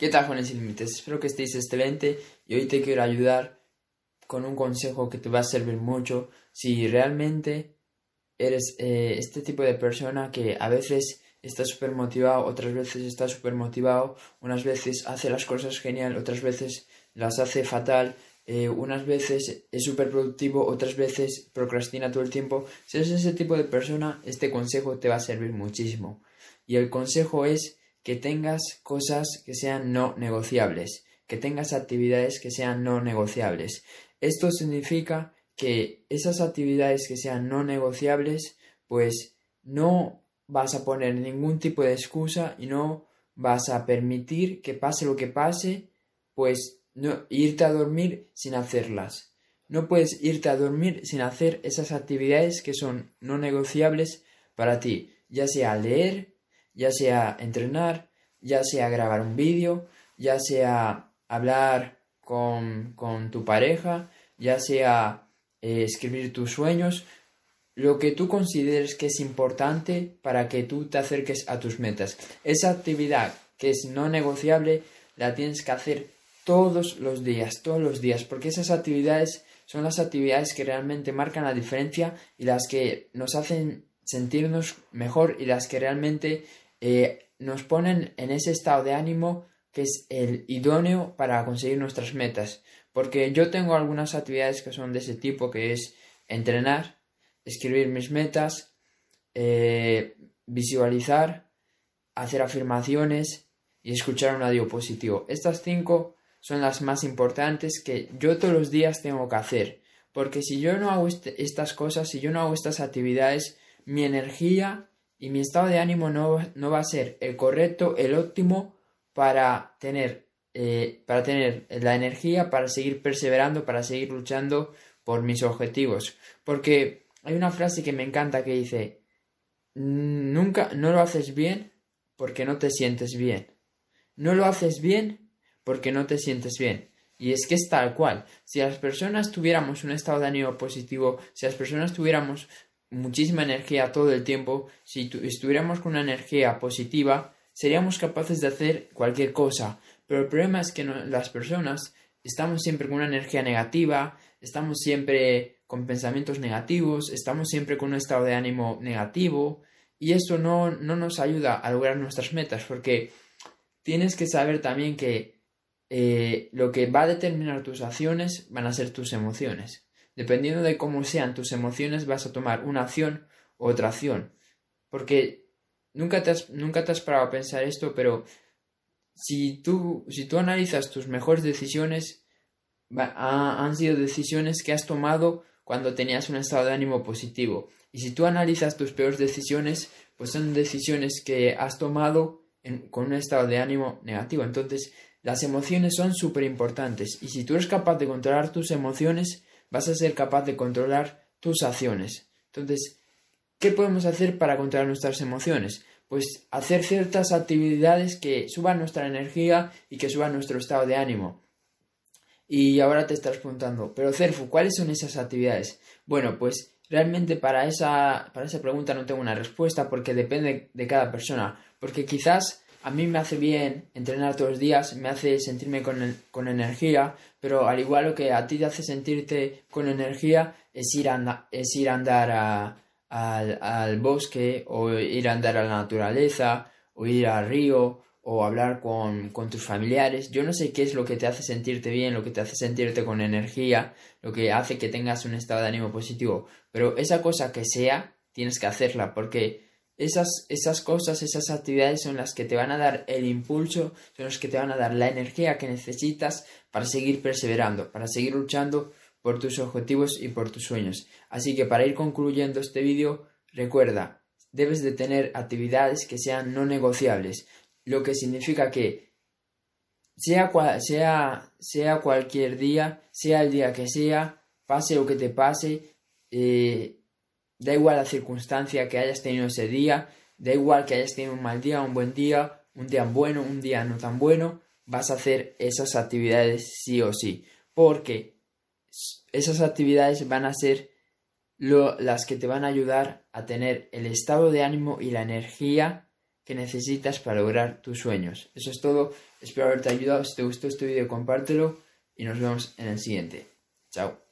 ¿Qué tal, jóvenes sin límites? Espero que estéis excelente y hoy te quiero ayudar con un consejo que te va a servir mucho si realmente eres eh, este tipo de persona que a veces está súper motivado, otras veces está súper motivado, unas veces hace las cosas genial, otras veces las hace fatal, eh, unas veces es súper productivo, otras veces procrastina todo el tiempo. Si eres ese tipo de persona, este consejo te va a servir muchísimo. Y el consejo es que tengas cosas que sean no negociables, que tengas actividades que sean no negociables. Esto significa que esas actividades que sean no negociables, pues no vas a poner ningún tipo de excusa y no vas a permitir que pase lo que pase, pues no irte a dormir sin hacerlas. No puedes irte a dormir sin hacer esas actividades que son no negociables para ti, ya sea leer, ya sea entrenar, ya sea grabar un vídeo, ya sea hablar con, tu pareja, ya sea eh, escribir tus sueños, lo que tú consideres que es importante para que tú te acerques a tus metas. Esa actividad que es no negociable la tienes que hacer todos los días, todos los días, porque esas actividades son las actividades que realmente marcan la diferencia y las que nos hacen sentirnos mejor y las que realmente eh, nos ponen en ese estado de ánimo que es el idóneo para conseguir nuestras metas. Porque yo tengo algunas actividades que son de ese tipo, que es entrenar, escribir mis metas, eh, visualizar, hacer afirmaciones y escuchar un audio positivo. Estas cinco son las más importantes que yo todos los días tengo que hacer. Porque si yo no hago este, estas cosas, si yo no hago estas actividades, mi energía y mi estado de ánimo no, va a ser el correcto, el óptimo para tener, eh, para tener la energía para seguir perseverando, para seguir luchando por mis objetivos. Porque hay una frase que me encanta que dice, nunca, no lo haces bien porque no te sientes bien. No lo haces bien porque no te sientes bien. Y es que es tal cual. Si las personas tuviéramos un estado de ánimo positivo, si las personas tuviéramos muchísima energía todo el tiempo, si estuviéramos con una energía positiva, seríamos capaces de hacer cualquier cosa. Pero el problema es que las personas estamos siempre con una energía negativa, estamos siempre con pensamientos negativos, estamos siempre con un estado de ánimo negativo y eso no, no nos ayuda a lograr nuestras metas porque tienes que saber también que eh, lo que va a determinar tus acciones van a ser tus emociones. Dependiendo de cómo sean tus emociones, vas a tomar una acción u otra acción. Porque nunca te has, nunca te has parado a pensar esto, pero si tú, si tú analizas tus mejores decisiones, han sido decisiones que has tomado cuando tenías un estado de ánimo positivo. Y si tú analizas tus peores decisiones, pues son decisiones que has tomado con un estado de ánimo negativo. Entonces, las emociones son súper importantes. Y si tú eres capaz de controlar tus emociones, vas a ser capaz de controlar tus acciones. Entonces, ¿qué podemos hacer para controlar nuestras emociones? Pues hacer ciertas actividades que suban nuestra energía y que suban nuestro estado de ánimo. Y ahora te estás preguntando, pero Cerfu, ¿cuáles son esas actividades? Bueno, pues realmente para esa, para esa pregunta no tengo una respuesta porque depende de cada persona. Porque quizás a mí me hace bien entrenar todos los días, me hace sentirme con, con energía, pero al igual que a ti te hace sentirte con energía es ir a, es ir a andar al, al bosque o ir a andar a la naturaleza o ir al río o hablar con, con, tus familiares. Yo no sé qué es lo que te hace sentirte bien, lo que te hace sentirte con energía, lo que hace que tengas un estado de ánimo positivo. Pero esa cosa que sea, tienes que hacerla porque esas, esas cosas, esas actividades son las que te van a dar el impulso, son las que te van a dar la energía que necesitas para seguir perseverando, para seguir luchando por tus objetivos y por tus sueños. Así que para ir concluyendo este vídeo, recuerda, debes de tener actividades que sean no negociables, lo que significa que sea, sea, sea cualquier día, sea el día que sea, pase lo que te pase, eh, Da igual la circunstancia que hayas tenido ese día, da igual que hayas tenido un mal día, un buen día, un día bueno, un día no tan bueno, vas a hacer esas actividades sí o sí, porque esas actividades van a ser las que te van a ayudar a tener el estado de ánimo y la energía que necesitas para lograr tus sueños. Eso es todo. Espero haberte ayudado. Si te gustó este vídeo, compártelo y nos vemos en el siguiente. Chao.